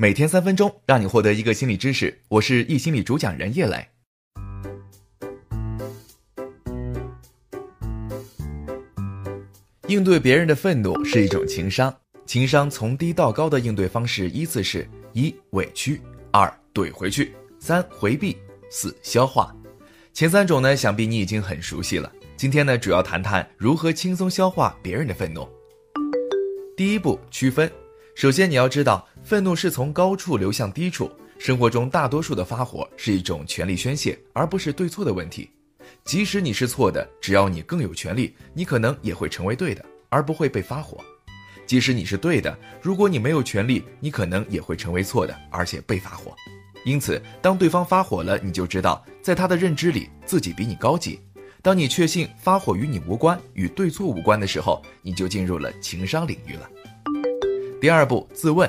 每天三分钟，让你获得一个心理知识。我是易心理主讲人叶磊。应对别人的愤怒是一种情商，情商从低到高的应对方式依次是：一、委屈；二、怼回去；三、回避；四、消化。前三种呢，想必你已经很熟悉了。今天呢，主要谈谈如何轻松消化别人的愤怒。第一步，区分。首先，你要知道，愤怒是从高处流向低处。生活中大多数的发火是一种权力宣泄，而不是对错的问题。即使你是错的，只要你更有权利，你可能也会成为对的，而不会被发火。即使你是对的，如果你没有权利，你可能也会成为错的，而且被发火。因此，当对方发火了，你就知道，在他的认知里，自己比你高级。当你确信发火与你无关，与对错无关的时候，你就进入了情商领域了。第二步，自问，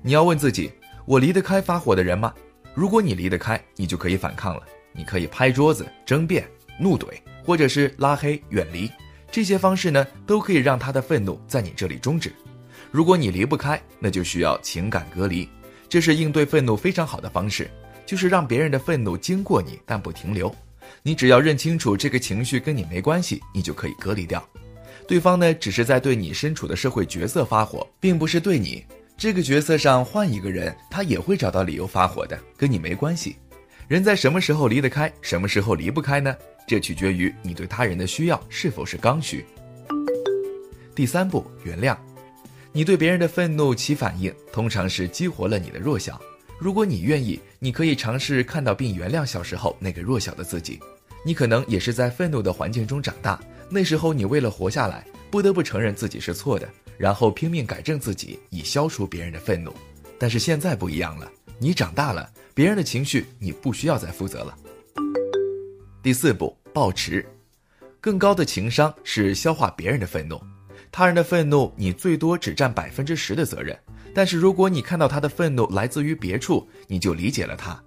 你要问自己：我离得开发火的人吗？如果你离得开，你就可以反抗了。你可以拍桌子、争辩、怒怼，或者是拉黑、远离。这些方式呢，都可以让他的愤怒在你这里终止。如果你离不开，那就需要情感隔离。这是应对愤怒非常好的方式，就是让别人的愤怒经过你，但不停留。你只要认清楚这个情绪跟你没关系，你就可以隔离掉。对方呢，只是在对你身处的社会角色发火，并不是对你这个角色上换一个人，他也会找到理由发火的，跟你没关系。人在什么时候离得开，什么时候离不开呢？这取决于你对他人的需要是否是刚需。第三步，原谅。你对别人的愤怒起反应，通常是激活了你的弱小。如果你愿意，你可以尝试看到并原谅小时候那个弱小的自己。你可能也是在愤怒的环境中长大。那时候你为了活下来，不得不承认自己是错的，然后拼命改正自己，以消除别人的愤怒。但是现在不一样了，你长大了，别人的情绪你不需要再负责了。第四步，保持。更高的情商是消化别人的愤怒，他人的愤怒你最多只占百分之十的责任。但是如果你看到他的愤怒来自于别处，你就理解了他，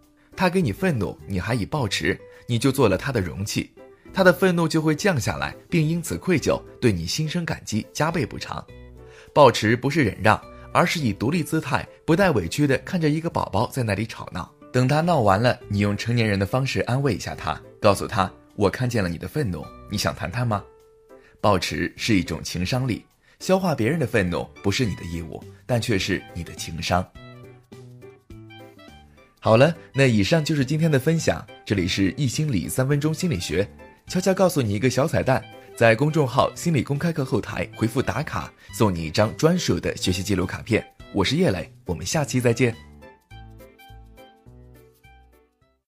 他给你愤怒，你还以抱持，你就做了他的容器。他的愤怒就会降下来，并因此愧疚，对你心生感激，加倍补偿。抱持不是忍让，而是以独立姿态，不带委屈的看着一个宝宝在那里吵闹。等他闹完了，你用成年人的方式安慰一下他，告诉他：“我看见了你的愤怒，你想谈谈吗？”保持是一种情商力，消化别人的愤怒不是你的义务，但却是你的情商。好了，那以上就是今天的分享。这里是易心理三分钟心理学。悄悄告诉你一个小彩蛋，在公众号“心理公开课”后台回复“打卡”，送你一张专属的学习记录卡片。我是叶磊，我们下期再见。